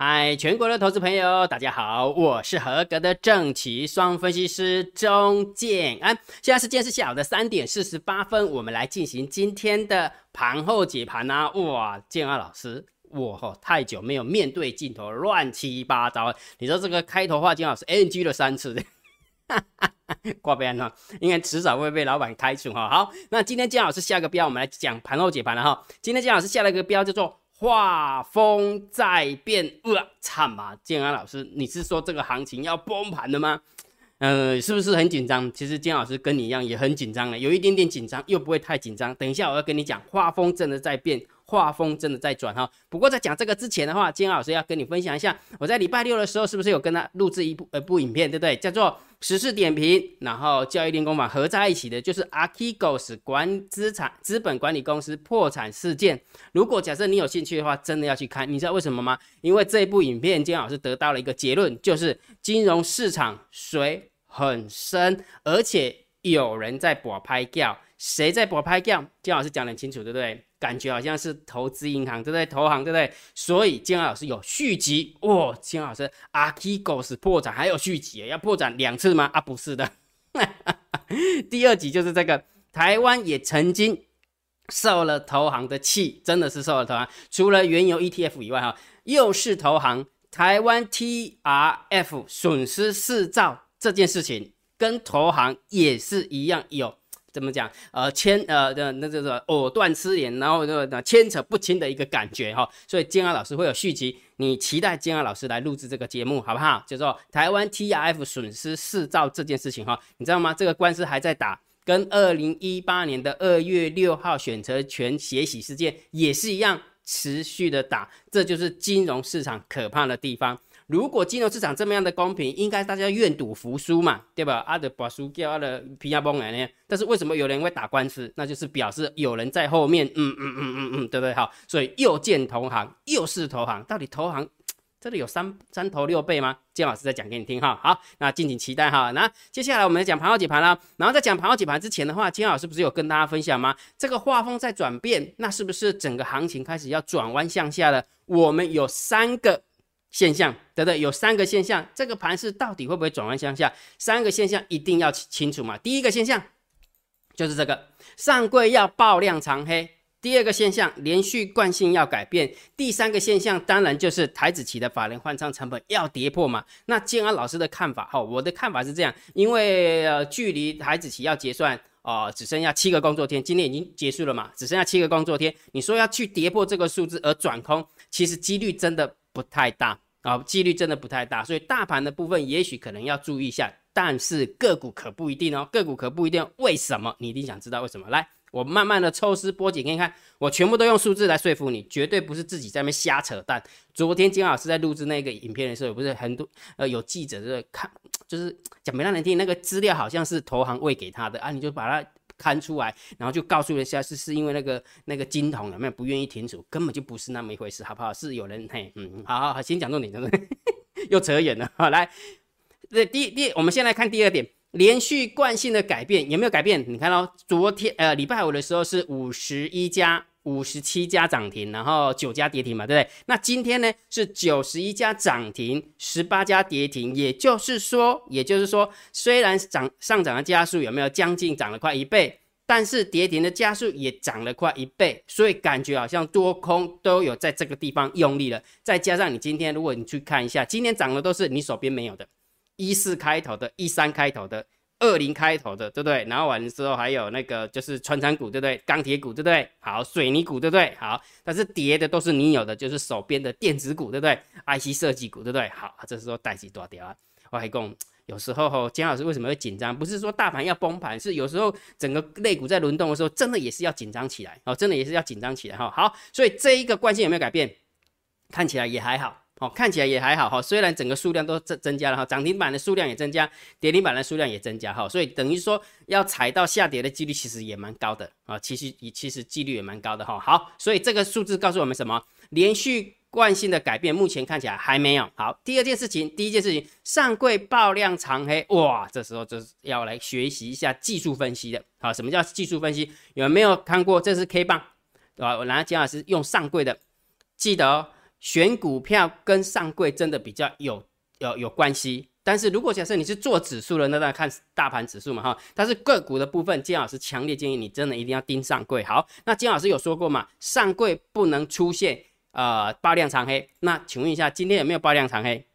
嗨，全国的投资朋友，大家好，我是合格的正奇双分析师钟建安。现在时间是下午的三点四十八分，我们来进行今天的盘后解盘啊！哇，建安老师，我吼太久没有面对镜头，乱七八糟。你说这个开头话，建安老师 NG 了三次，哈哈哈挂边了，应该迟早会被老板开除哈。好，那今天建安老师下个标，我们来讲盘后解盘了哈。今天建安老师下了一个标，叫做。画风在变，哇，惨嘛！建安老师，你是说这个行情要崩盘的吗？呃，是不是很紧张？其实建老师跟你一样也很紧张了，有一点点紧张，又不会太紧张。等一下我要跟你讲，画风真的在变。画风真的在转哈，不过在讲这个之前的话，金老师要跟你分享一下，我在礼拜六的时候是不是有跟他录制一部呃部影片，对不对？叫做时事点评，然后教育练功法合在一起的，就是 Archegos 管资产资本管理公司破产事件。如果假设你有兴趣的话，真的要去看，你知道为什么吗？因为这部影片，金老师得到了一个结论，就是金融市场水很深，而且有人在博拍掉，谁在博拍掉？金老师讲得很清楚，对不对？感觉好像是投资银行，对不对？投行，对不对？所以金老师有续集哇！金老师，Archegos 破产还有续集，要破产两次吗？啊，不是的，第二集就是这个。台湾也曾经受了投行的气，真的是受了投行。除了原油 ETF 以外，哈，又是投行。台湾 TRF 损失四兆这件事情，跟投行也是一样有。怎么讲？呃，牵呃的那这个藕断丝连，然后那牵扯不清的一个感觉哈。所以金安老师会有续集，你期待金安老师来录制这个节目好不好？就说台湾 T R F 损失四兆这件事情哈，你知道吗？这个官司还在打，跟二零一八年的二月六号选择权血洗事件也是一样，持续的打。这就是金融市场可怕的地方。如果金融市场这么样的公平，应该大家愿赌服输嘛，对吧？阿的把输掉，阿的皮亚崩来呢？但是为什么有人会打官司？那就是表示有人在后面，嗯嗯嗯嗯嗯，对不对？好，所以又见投行，又是投行，到底投行 这里有三三头六背吗？姜老师再讲给你听哈。好，那敬请期待哈。那接下来我们讲盘后解盘啦。然后在讲盘后解盘之前的话，金老师不是有跟大家分享吗？这个画风在转变，那是不是整个行情开始要转弯向下了？我们有三个。现象，对不对？有三个现象，这个盘势到底会不会转弯向下？三个现象一定要清楚嘛。第一个现象就是这个上柜要爆量长黑。第二个现象，连续惯性要改变。第三个现象，当然就是台子期的法人换仓成本要跌破嘛。那建安老师的看法，哈，我的看法是这样，因为呃，距离台子期要结算哦，只剩下七个工作天，今天已经结束了嘛，只剩下七个工作天。你说要去跌破这个数字而转空，其实几率真的。不太大啊，几率真的不太大，所以大盘的部分也许可能要注意一下，但是个股可不一定哦，个股可不一定。为什么？你一定想知道为什么？来，我慢慢的抽丝剥茧给你看，我全部都用数字来说服你，绝对不是自己在那边瞎扯淡。昨天金老师在录制那个影片的时候，不是很多呃有记者在看，就是讲没让人听，那个资料好像是投行喂给他的啊，你就把它。看出来，然后就告诉一下是是因为那个那个金童有没有不愿意停止，根本就不是那么一回事，好不好？是有人嘿，嗯，好好好，先讲重点，重点 又扯远了。好，来，这第第，我们先来看第二点，连续惯性的改变有没有改变？你看到昨天呃礼拜五的时候是五十一家、五十七家涨停，然后九家跌停嘛，对不对？那今天呢是九十一家涨停，十八家跌停，也就是说，也就是说，虽然涨上涨的加速有没有将近涨了快一倍？但是跌停的加速也涨了快一倍，所以感觉好像多空都有在这个地方用力了。再加上你今天，如果你去看一下，今天涨的都是你手边没有的，一四开头的，一三开头的，二零开头的，对不对？然后完了之后还有那个就是穿山股，对不对？钢铁股，对不对？好，水泥股，对不对？好，但是跌的都是你有的，就是手边的电子股，对不对？IC 设计股，对不对？好，这时候带起多掉啊，我还讲。有时候，姜老师为什么会紧张？不是说大盘要崩盘，是有时候整个类股在轮动的时候，真的也是要紧张起来哦，真的也是要紧张起来哈。好，所以这一个关系有没有改变？看起来也还好哦，看起来也还好哈。虽然整个数量都增增加了哈，涨停板的数量也增加，跌停板的数量也增加哈，所以等于说要踩到下跌的几率其实也蛮高的啊，其实也其实几率也蛮高的哈。好，所以这个数字告诉我们什么？连续。惯性的改变目前看起来还没有好。第二件事情，第一件事情，上柜爆量长黑，哇，这时候就是要来学习一下技术分析的。好，什么叫技术分析？有没有看过？这是 K 棒，对吧？我拿姜老师用上柜的，记得哦，选股票跟上柜真的比较有有有关系。但是如果假设你是做指数的，那大家看大盘指数嘛哈。但是个股的部分，金老师强烈建议你真的一定要盯上柜。好，那金老师有说过嘛，上柜不能出现呃爆量长黑。那请问一下，今天有没有爆量长黑？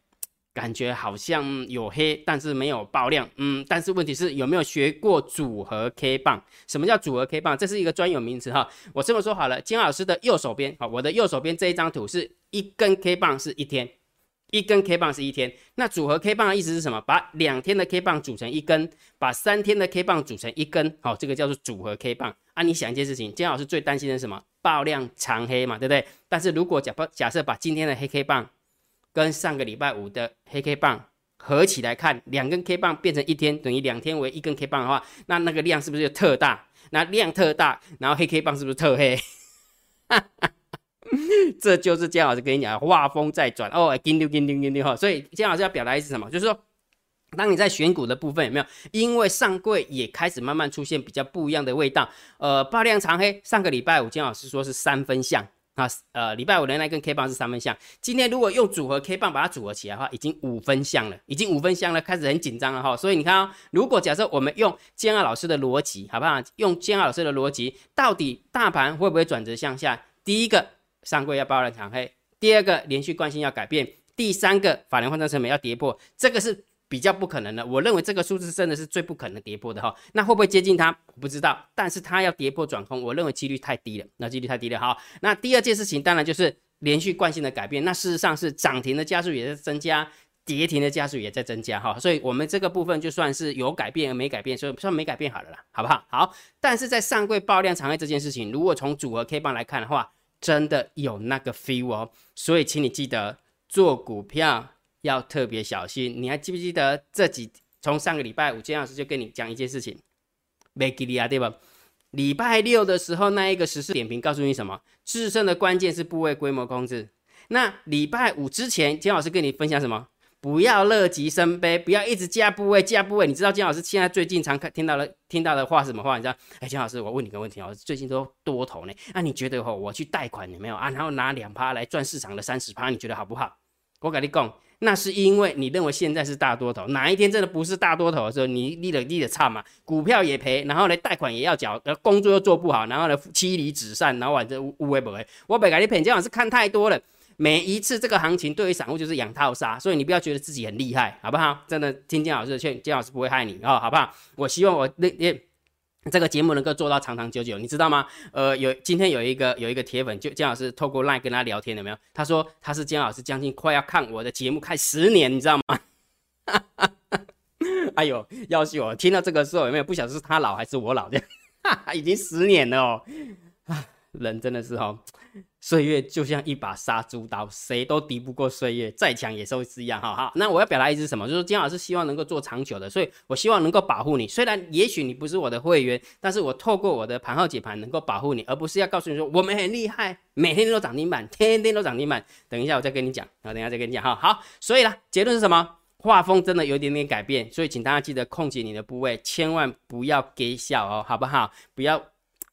感觉好像有黑，但是没有爆量。嗯，但是问题是有没有学过组合 K 棒？什么叫组合 K 棒？这是一个专有名词哈。我这么说好了，金老师的右手边，好，我的右手边这一张图是一根 K 棒是一天。一根 K 棒是一天，那组合 K 棒的意思是什么？把两天的 K 棒组成一根，把三天的 K 棒组成一根，好，这个叫做组合 K 棒。啊，你想一件事情，金老师最担心的是什么？爆量长黑嘛，对不对？但是如果假不假设把今天的黑 K 棒跟上个礼拜五的黑 K 棒合起来看，两根 K 棒变成一天，等于两天为一根 K 棒的话，那那个量是不是就特大？那量特大，然后黑 K 棒是不是特黑？这就是姜老师跟你讲，画风在转哦，叮丢叮丢叮丢哈。所以姜老师要表达的是什么？就是说，当你在选股的部分有没有？因为上柜也开始慢慢出现比较不一样的味道。呃，爆量长黑，上个礼拜五姜老师说是三分像啊，呃，礼拜五的那根 K 棒是三分像。今天如果用组合 K 棒把它组合起来的话，已经五分像了，已经五分像了，开始很紧张了哈。所以你看啊，如果假设我们用姜老师的逻辑，好不好？用姜老师的逻辑，到底大盘会不会转折向下？第一个。上柜要爆量长黑，第二个连续惯性要改变，第三个法人换算成本要跌破，这个是比较不可能的。我认为这个数字真的是最不可能跌破的哈。那会不会接近它？不知道，但是它要跌破转空，我认为几率太低了。那几率太低了哈。那第二件事情当然就是连续惯性的改变。那事实上是涨停的加速也在增加，跌停的加速也在增加哈。所以我们这个部分就算是有改变而没改变，所以算没改变好了啦，好不好？好。但是在上柜爆量长黑这件事情，如果从组合 K 棒来看的话，真的有那个 feel 哦，所以请你记得做股票要特别小心。你还记不记得这几从上个礼拜五，金老师就跟你讲一件事情，没给你啊，对吧？礼拜六的时候那一个实时点评告诉你什么？制胜的关键是部位规模控制。那礼拜五之前，金老师跟你分享什么？不要乐极生悲，不要一直加部位加部位。你知道金老师现在最近常看听到了听到的话是什么话？你知道？哎，金老师，我问你个问题哦，最近都多头呢，那你觉得哦，我去贷款有没有啊？然后拿两趴来赚市场的三十趴，你觉得好不好？我跟你讲，那是因为你认为现在是大多头，哪一天真的不是大多头的时候，你立了立的差嘛，股票也赔，然后呢贷款也要缴，工作又做不好，然后呢妻离子散，然后反正乌乌龟不会，我本来你骗金老师看太多了。每一次这个行情对于散户就是养套杀，所以你不要觉得自己很厉害，好不好？真的听金老师的劝，金老师不会害你哦，好不好？我希望我那那这个节目能够做到长长久久，你知道吗？呃，有今天有一个有一个铁粉，就姜老师透过 LINE 跟他聊天，有没有？他说他是姜老师将近快要看我的节目看十年，你知道吗？哎呦，要是我听到这个时候有没有不晓得是他老还是我老的？已经十年了哦，啊，人真的是哦。岁月就像一把杀猪刀，谁都敌不过岁月，再强也是一样。哈哈，那我要表达意思是什么？就是金老师希望能够做长久的，所以我希望能够保护你。虽然也许你不是我的会员，但是我透过我的盘号解盘能够保护你，而不是要告诉你说我们很厉害，每天都涨停板，天天都涨停板。等一下我再跟你讲，啊，等一下再跟你讲哈。好，所以呢，结论是什么？画风真的有一点点改变，所以请大家记得控制你的部位，千万不要给小哦，好不好？不要。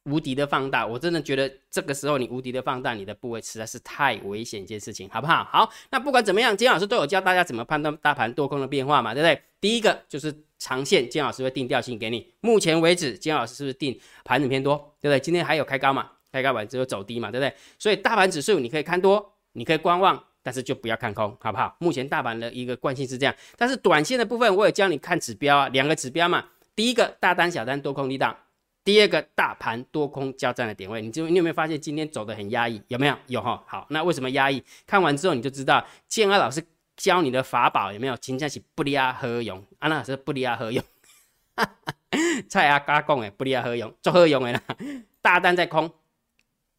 无敌的放大，我真的觉得这个时候你无敌的放大你的部位实在是太危险一件事情，好不好？好，那不管怎么样，金老师都有教大家怎么判断大盘多空的变化嘛，对不对？第一个就是长线，金老师会定调性给你。目前为止，金老师是不是定盘整偏多，对不对？今天还有开高嘛？开高完之后走低嘛，对不对？所以大盘指数你可以看多，你可以观望，但是就不要看空，好不好？目前大盘的一个惯性是这样，但是短线的部分我也教你看指标啊，两个指标嘛。第一个大单、小单、多空力道。第二个大盘多空交战的点位，你就你有没有发现今天走的很压抑？有没有？有哈。好，那为什么压抑？看完之后你就知道，建安老师教你的法宝有没有？请假是不离啊何用？安娜老师不离啊何用？蔡阿嘎讲诶，不离啊何用？做何用诶啦？大单在空，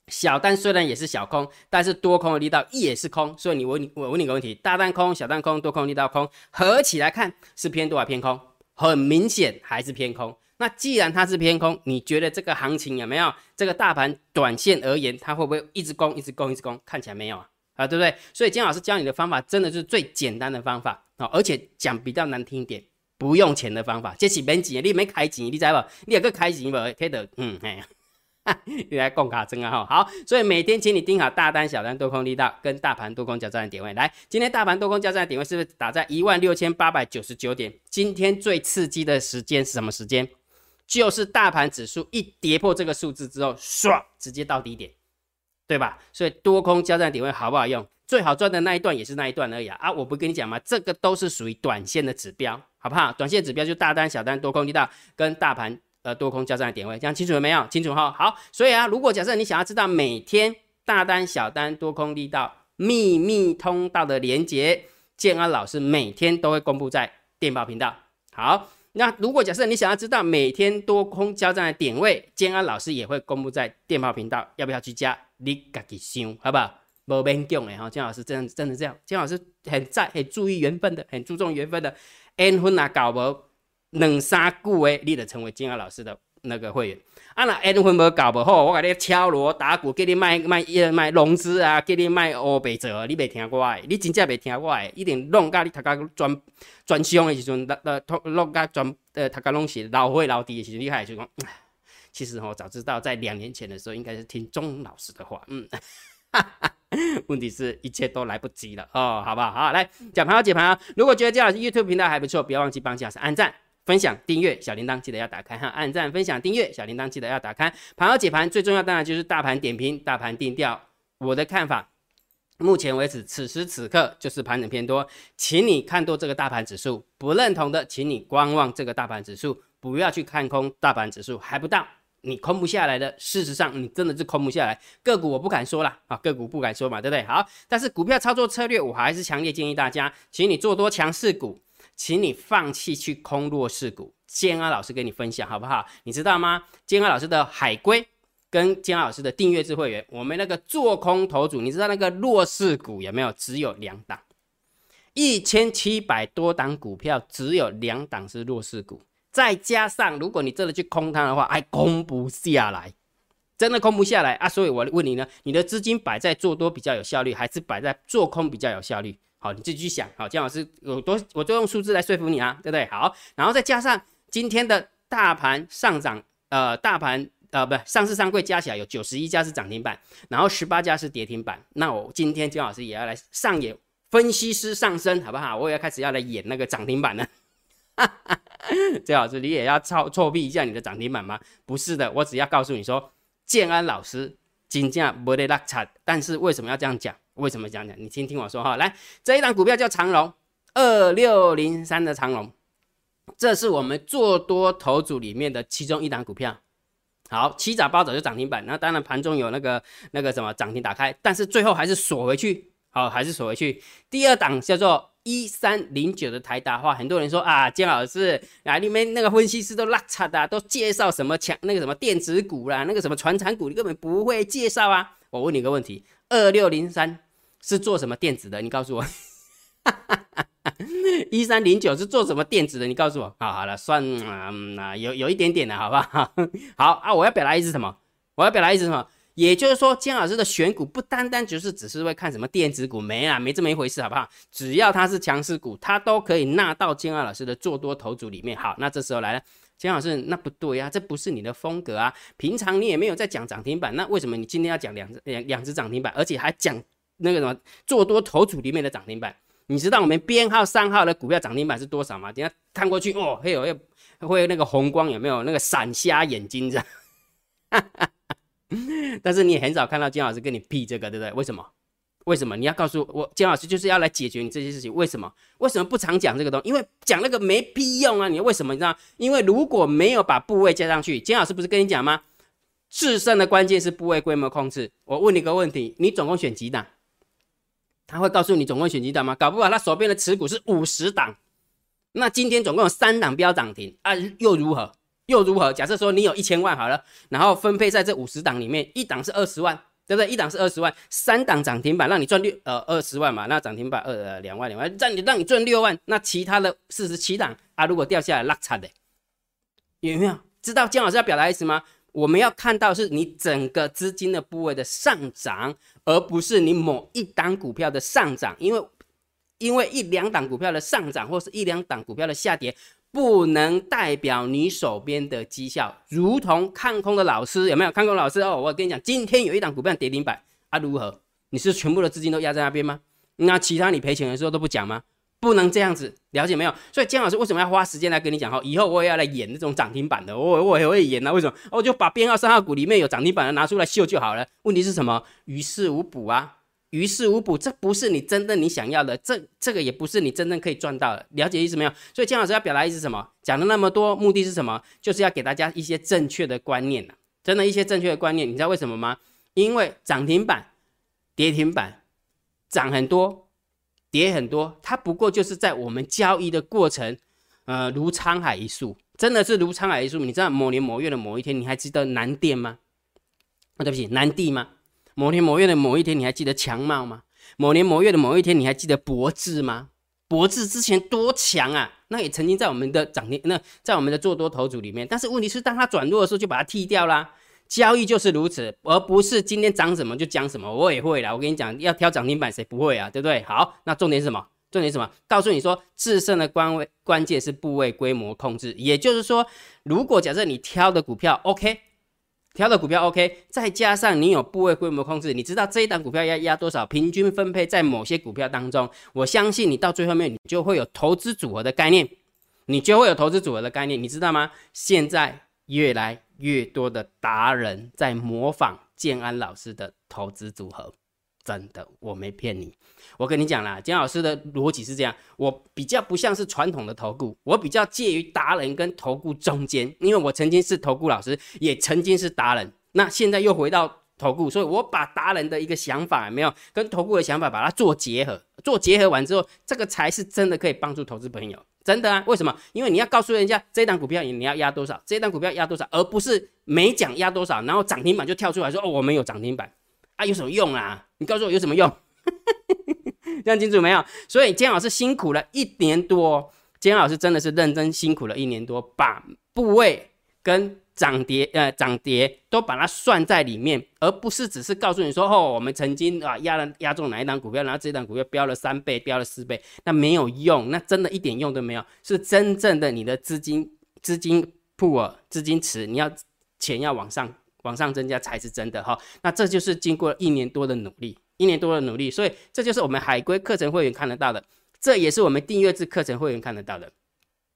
小单虽然也是小空，但是多空的力道也是空。所以你问你我问你个问题：大单空，小单空，多空力道空，合起来看是偏多还偏空？很明显还是偏空。那既然它是偏空，你觉得这个行情有没有？这个大盘短线而言，它会不会一直攻、一直攻、一直攻？看起来没有啊，啊，对不对？所以金老师教你的方法，真的是最简单的方法啊，而且讲比较难听一点，不用钱的方法。这是免钱，你没开钱，你知道不？你有个开钱无？可以的，嗯，嘿，你来共卡真啊哈，好，所以每天请你盯好大单、小单、多空力道跟大盘多空交战的点位。来，今天大盘多空交战的点位是不是打在一万六千八百九十九点？今天最刺激的时间是什么时间？就是大盘指数一跌破这个数字之后，唰，直接到低点，对吧？所以多空交战点位好不好用？最好赚的那一段也是那一段而已啊！啊，我不跟你讲吗？这个都是属于短线的指标，好不好？短线指标就大单、小单、多空力道跟大盘。呃，多空交战的点位，这样清楚了没有？清楚哈。好，所以啊，如果假设你想要知道每天大单、小单、多空力道秘密通道的连接，建安老师每天都会公布在电报频道。好，那如果假设你想要知道每天多空交战的点位，建安老师也会公布在电报频道。要不要去加？你自己想，好不好？无勉强的哈，建老师真真的这样，建老师很在很注意缘分的，很注重缘分的，缘分啊搞无。两三句诶，你得成为金安老师的那个会员。啊，那缘分无搞不好，我给你敲锣打鼓，给你卖卖卖融资啊，给你卖乌白做，你未听过诶，你真正未听过诶，一定弄甲你读甲专专项诶时阵，那那弄甲专呃读甲拢是老会老弟诶时阵，你还就讲，其实吼早知道在两年前的时候，应该是听钟老师的话，嗯，问题是一切都来不及了哦，好不好？好，来讲盘后解盘啊，如果觉得姜老师 YouTube 频道还不错，不要忘记帮姜老师按赞。分享、订阅小铃铛，记得要打开哈。按赞、分享、订阅小铃铛，记得要打开。盘后解盘最重要，当然就是大盘点评、大盘定调。我的看法，目前为止，此时此刻就是盘整偏多，请你看多这个大盘指数。不认同的，请你观望这个大盘指数，不要去看空大盘指数，还不到你空不下来的。事实上，你真的是空不下来。个股我不敢说了啊，个股不敢说嘛，对不对？好，但是股票操作策略，我还是强烈建议大家，请你做多强势股。请你放弃去空弱势股，建安老师跟你分享好不好？你知道吗？建安老师的海龟跟建安老师的订阅制会员，我们那个做空头组，你知道那个弱势股有没有？只有两档，一千七百多档股票，只有两档是弱势股。再加上如果你真的去空它的话，还空不下来，真的空不下来啊！所以我问你呢，你的资金摆在做多比较有效率，还是摆在做空比较有效率？好，你自己去想。好，姜老师有多，我都用数字来说服你啊，对不对？好，然后再加上今天的大盘上涨，呃，大盘呃，不，上市上柜加起来有九十一家是涨停板，然后十八家是跌停板。那我今天姜老师也要来上演分析师上身，好不好？我也要开始要来演那个涨停板了。姜老师，你也要操作弊一下你的涨停板吗？不是的，我只要告诉你说，建安老师金价不得落差，但是为什么要这样讲？为什么讲讲？你先听我说哈，来这一档股票叫长龙二六零三的长龙，这是我们做多头组里面的其中一档股票。好，七早八早就涨停板，那当然盘中有那个那个什么涨停打开，但是最后还是锁回去，好，还是锁回去。第二档叫做一三零九的台达话，很多人说啊，姜老师啊，你们那个分析师都拉差的，都介绍什么强那个什么电子股啦，那个什么传产股，你根本不会介绍啊。我问你个问题。二六零三是做什么电子的？你告诉我。一三零九是做什么电子的？你告诉我。好，好了，算啊，有有一点点的，好不好？好啊，我要表达意思什么？我要表达意思什么？也就是说，姜老师的选股不单单就是只是会看什么电子股，没啦，没这么一回事，好不好？只要它是强势股，它都可以纳到姜老师的做多头组里面。好，那这时候来了。金老师，那不对呀，这不是你的风格啊！平常你也没有在讲涨停板，那为什么你今天要讲两只两两只涨停板，而且还讲那个什么做多头组里面的涨停板？你知道我们编号三号的股票涨停板是多少吗？等下看过去哦，会有会那个红光有没有？那个闪瞎眼睛这样。但是你也很少看到金老师跟你批这个，对不对？为什么？为什么你要告诉我姜老师就是要来解决你这些事情？为什么？为什么不常讲这个东西？因为讲那个没屁用啊！你为什么？你知道？因为如果没有把部位加上去，姜老师不是跟你讲吗？制胜的关键是部位规模控制。我问你个问题：你总共选几档？他会告诉你总共选几档吗？搞不好他手边的持股是五十档，那今天总共有三档标涨停啊，又如何？又如何？假设说你有一千万好了，然后分配在这五十档里面，一档是二十万。对不对？一档是二十万，三档涨停板让你赚六呃二十万嘛，那涨停板二呃两万两万，让你让你赚六万，那其他的四十七档啊，如果掉下来落差的，有没有？知道姜老师要表达意思吗？我们要看到是你整个资金的部位的上涨，而不是你某一档股票的上涨，因为因为一两档股票的上涨或是一两档股票的下跌，不能代表你手边的绩效，如同看空的老师有没有？看空老师哦，我跟你讲，今天有一档股票跌停板啊，如何？你是全部的资金都压在那边吗？那其他你赔钱的时候都不讲吗？不能这样子，了解没有？所以姜老师为什么要花时间来跟你讲？哈，以后我也要来演那种涨停板的，我我也会演啊。为什么？我就把编号三号股里面有涨停板的拿出来秀就好了。问题是什么？于事无补啊。于事无补，这不是你真正你想要的，这这个也不是你真正可以赚到的，了解意思没有？所以姜老师要表达意思什么？讲了那么多，目的是什么？就是要给大家一些正确的观念呐，真的一些正确的观念，你知道为什么吗？因为涨停板、跌停板涨很多，跌很多，它不过就是在我们交易的过程，呃，如沧海一粟，真的是如沧海一粟。你知道某年某月的某一天，你还记得南电吗？啊，对不起，南地吗？某年某月的某一天，你还记得强茂吗？某年某月的某一天，你还记得博智吗？博智之前多强啊！那也曾经在我们的涨停，那在我们的做多头组里面。但是问题是，当它转弱的时候，就把它踢掉啦。交易就是如此，而不是今天涨什么就讲什么。我也会啦，我跟你讲，要挑涨停板，谁不会啊？对不对？好，那重点是什么？重点是什么？告诉你说，制胜的关位关键是部位规模控制。也就是说，如果假设你挑的股票 OK。挑的股票 OK，再加上你有部位规模控制，你知道这一档股票要压多少，平均分配在某些股票当中，我相信你到最后面你就会有投资组合的概念，你就会有投资组合的概念，你知道吗？现在越来越多的达人在模仿建安老师的投资组合。真的，我没骗你。我跟你讲啦，姜老师的逻辑是这样，我比较不像是传统的投顾，我比较介于达人跟投顾中间，因为我曾经是投顾老师，也曾经是达人，那现在又回到投顾，所以我把达人的一个想法没有跟投顾的想法把它做结合，做结合完之后，这个才是真的可以帮助投资朋友，真的啊？为什么？因为你要告诉人家这档股票你要压多少，这档股票压多少，而不是没讲压多少，然后涨停板就跳出来说哦，我们有涨停板。啊，有什么用啊？你告诉我有什么用？这样清楚没有？所以姜老师辛苦了一年多，姜老师真的是认真辛苦了一年多，把部位跟涨跌呃涨跌都把它算在里面，而不是只是告诉你说哦，我们曾经啊压了压中哪一档股票，然后这档股票飙了三倍，飙了四倍，那没有用，那真的一点用都没有。是真正的你的资金资金铺尔资金池，你要钱要往上。往上增加才是真的哈，那这就是经过一年多的努力，一年多的努力，所以这就是我们海归课程会员看得到的，这也是我们订阅制课程会员看得到的，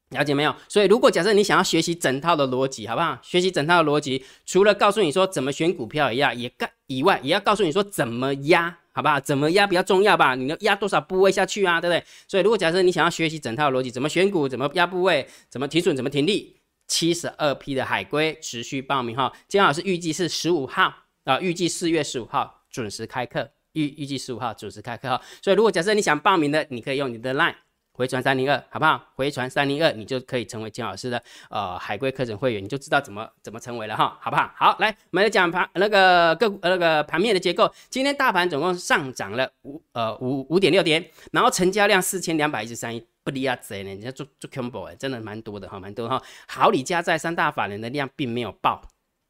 了解没有？所以如果假设你想要学习整套的逻辑，好不好？学习整套的逻辑，除了告诉你说怎么选股票一样，也干以外，也要告诉你说怎么压，好不好？怎么压比较重要吧？你要压多少部位下去啊？对不对？所以如果假设你想要学习整套逻辑，怎么选股，怎么压部位，怎么提准，怎么停利。七十二批的海龟持续报名哈，金老师预计是十五号啊，预计四月十五号准时开课，预预计十五号准时开课哈。所以如果假设你想报名的，你可以用你的 line 回传三零二，好不好？回传三零二，你就可以成为金老师的呃海龟课程会员，你就知道怎么怎么成为了哈，好不好？好，来我们来讲盘那个个那个盘面的结构。今天大盘总共上涨了五呃五五点六点，然后成交量四千两百一十三亿。不离啊贼呢，人家做做 combo 哎，真的蛮多的哈，蛮多哈。好，李家在三大法人的量并没有爆，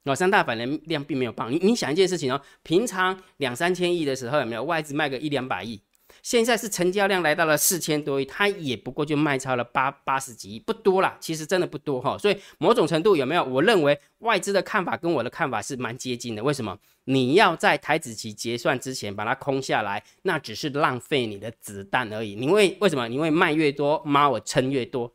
哦，三大法人量并没有爆。你你想一件事情哦，平常两三千亿的时候有没有外资卖个一两百亿？现在是成交量来到了四千多亿，它也不过就卖超了八八十几亿，不多啦，其实真的不多哈。所以某种程度有没有？我认为外资的看法跟我的看法是蛮接近的。为什么？你要在台子期结算之前把它空下来，那只是浪费你的子弹而已。你为为什么？你会卖越多，妈我撑越多，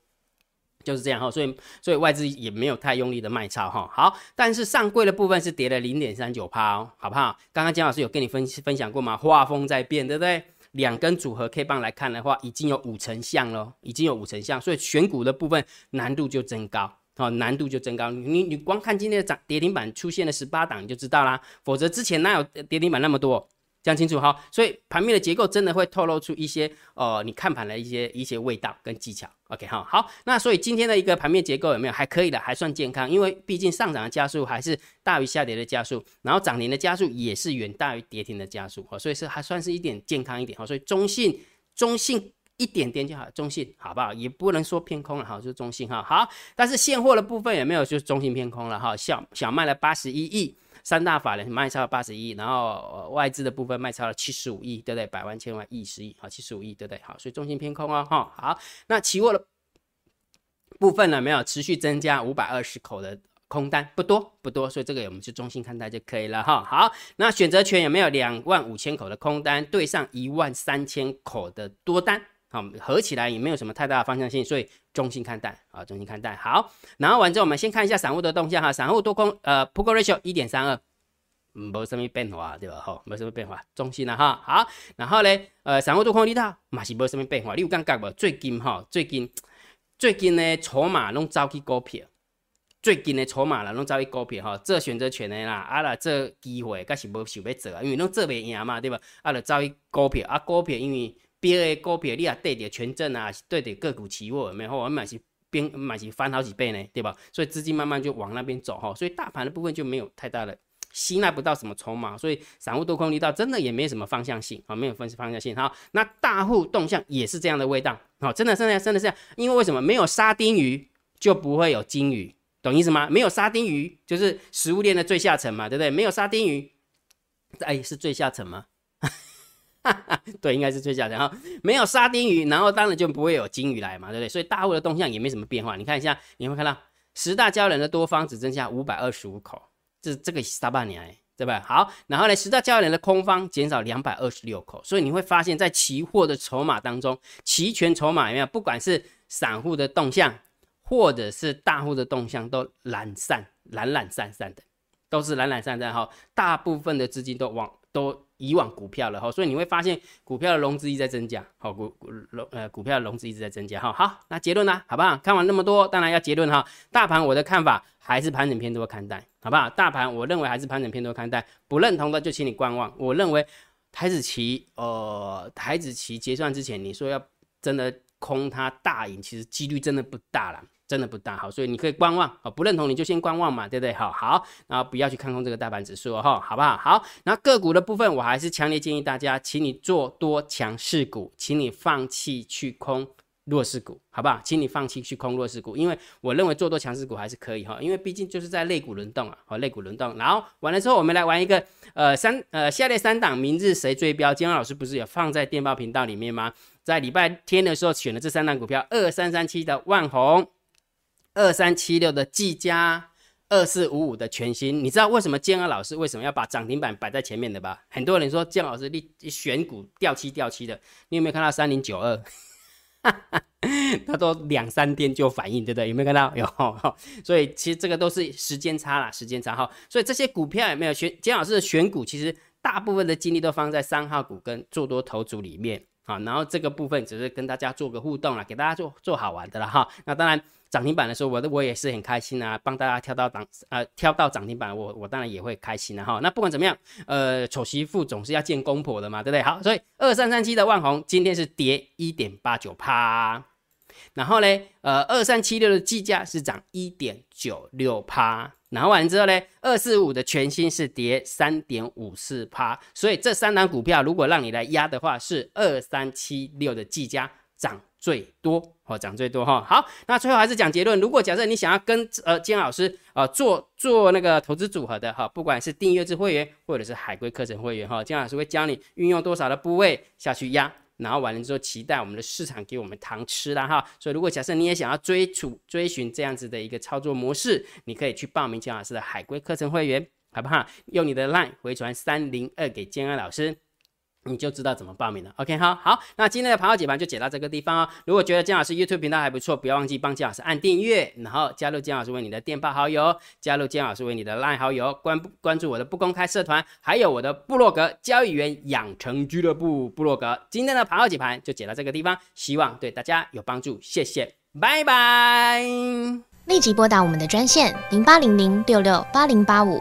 就是这样哈。所以所以外资也没有太用力的卖超哈。好，但是上柜的部分是跌了零点三九趴，好不好？刚刚姜老师有跟你分分享过吗？画风在变，对不对？两根组合 K 棒来看的话，已经有五成像了，已经有五成像，所以选股的部分难度就增高，哦，难度就增高。你你光看今天的涨跌停板出现了十八档，你就知道啦，否则之前哪有跌停板那么多？讲清楚哈，所以盘面的结构真的会透露出一些呃，你看盘的一些一些味道跟技巧。OK 哈，好，那所以今天的一个盘面结构有没有还可以的，还算健康，因为毕竟上涨的加速还是大于下跌的加速，然后涨停的加速也是远大于跌停的加速，哦，所以是还算是一点健康一点，哈，所以中性中性一点点就好，中性好不好？也不能说偏空了，哈，就是中性哈，好，但是现货的部分有没有就是中性偏空了，哈，小小卖了八十一亿。三大法人卖超了八十亿，然后外资的部分卖超了七十五亿，对不对？百万、千万、亿、十亿，好，七十五亿，对不对？好，所以重心偏空哦，哈，好，那期货的部分呢没有持续增加五百二十口的空单，不多不多，所以这个我们就中性看待就可以了哈。好，那选择权有没有两万五千口的空单对上一万三千口的多单？好，合起来也没有什么太大的方向性，所以中性看待啊，中性看待。好，然后完之后我们先看一下散户的动向哈，散户多空呃，put ratio 一点三二。没什么变化，对吧？吼，没什么变化，中性了哈。好，然后呢，呃，散户多空力道嘛是没什么变化。你有感觉无？最近哈，最近最近呢，筹码拢走去股票，最近的筹码啦，拢走去股票哈。这选择权的啦，啊啦，这机会该是无想要做啊，因为拢做袂赢嘛，对吧？啊，就走去股票，啊，股票因为别的股票你也对着权证啊，对着个股期货，没好，我嘛是变嘛是翻好几倍呢，对吧？所以资金慢慢就往那边走哈，所以大盘的部分就没有太大的。吸纳不到什么筹码，所以散户多空力道真的也没什么方向性啊，没有分析方向性。哈，那大户动向也是这样的味道，好，真的真的真的是这样，因为为什么没有沙丁鱼就不会有金鱼，懂意思吗？没有沙丁鱼就是食物链的最下层嘛，对不对？没有沙丁鱼，哎，是最下层吗？哈 哈对，应该是最下层哈。没有沙丁鱼，然后当然就不会有金鱼来嘛，对不对？所以大户的动向也没什么变化。你看一下，你会看到十大交易人的多方只剩下五百二十五口。这这个大半年，对吧？好，然后呢，十大交易人的空方减少两百二十六口，所以你会发现在期货的筹码当中，期权筹码有没有？不管是散户的动向，或者是大户的动向，都懒散、懒懒散散的，都是懒懒散散哈。大部分的资金都往都。以往股票了哈，所以你会发现股票的融资一直在增加，好股股融呃股票的融资一直在增加哈。好，那结论呢？好不好？看完那么多，当然要结论哈。大盘我的看法还是盘整偏多看待，好不好？大盘我认为还是盘整偏多看待，不认同的就请你观望。我认为台子期呃台子期结算之前，你说要真的空它大赢，其实几率真的不大了。真的不大好，所以你可以观望啊，不认同你就先观望嘛，对不对？好好，然后不要去看空这个大盘指数哈，好不好？好，那个股的部分，我还是强烈建议大家，请你做多强势股，请你放弃去空弱势股，好不好？请你放弃去空弱势股，因为我认为做多强势股还是可以哈，因为毕竟就是在类股轮动啊，好，类股轮动。然后完了之后，我们来玩一个呃三呃下列三档，明日谁追标？金安老师不是有放在电报频道里面吗？在礼拜天的时候选的这三档股票，二三三七的万红。二三七六的技嘉，二四五五的全新，你知道为什么建安老师为什么要把涨停板摆在前面的吧？很多人说建老师你选股掉漆掉漆的，你有没有看到三零九二？他都两三天就反应，对不对？有没有看到？有，所以其实这个都是时间差啦，时间差哈。所以这些股票有没有选建老师的选股？其实大部分的精力都放在三号股跟做多头组里面好。然后这个部分只是跟大家做个互动啦，给大家做做好玩的了哈。那当然。涨停板的时候，我我也是很开心啊，帮大家挑到涨呃挑到涨停板，我我当然也会开心了哈。那不管怎么样，呃，丑媳妇总是要见公婆的嘛，对不对？好，所以二三三七的万红今天是跌一点八九趴，然后呢，呃，二三七六的计价是涨一点九六趴，然后完之后呢，二四五的全新是跌三点五四趴，所以这三档股票如果让你来压的话，是二三七六的计价涨。最多哦，涨最多哈。好，那最后还是讲结论。如果假设你想要跟呃金老师呃做做那个投资组合的哈，不管是订阅制会员或者是海龟课程会员哈，金老师会教你运用多少的部位下去压，然后完了之后期待我们的市场给我们糖吃啦哈。所以如果假设你也想要追逐追寻这样子的一个操作模式，你可以去报名金老师的海龟课程会员，好不好？用你的 line 回传三零二给建安老师。你就知道怎么报名了。OK，好好，那今天的盘后解盘就解到这个地方哦。如果觉得姜老师 YouTube 频道还不错，不要忘记帮姜老师按订阅，然后加入姜老师为你的电报好友，加入姜老师为你的 LINE 好友，关关注我的不公开社团，还有我的部落格交易员养成俱乐部部落格。今天的盘后解盘就解到这个地方，希望对大家有帮助，谢谢，拜拜。立即拨打我们的专线零八零零六六八零八五。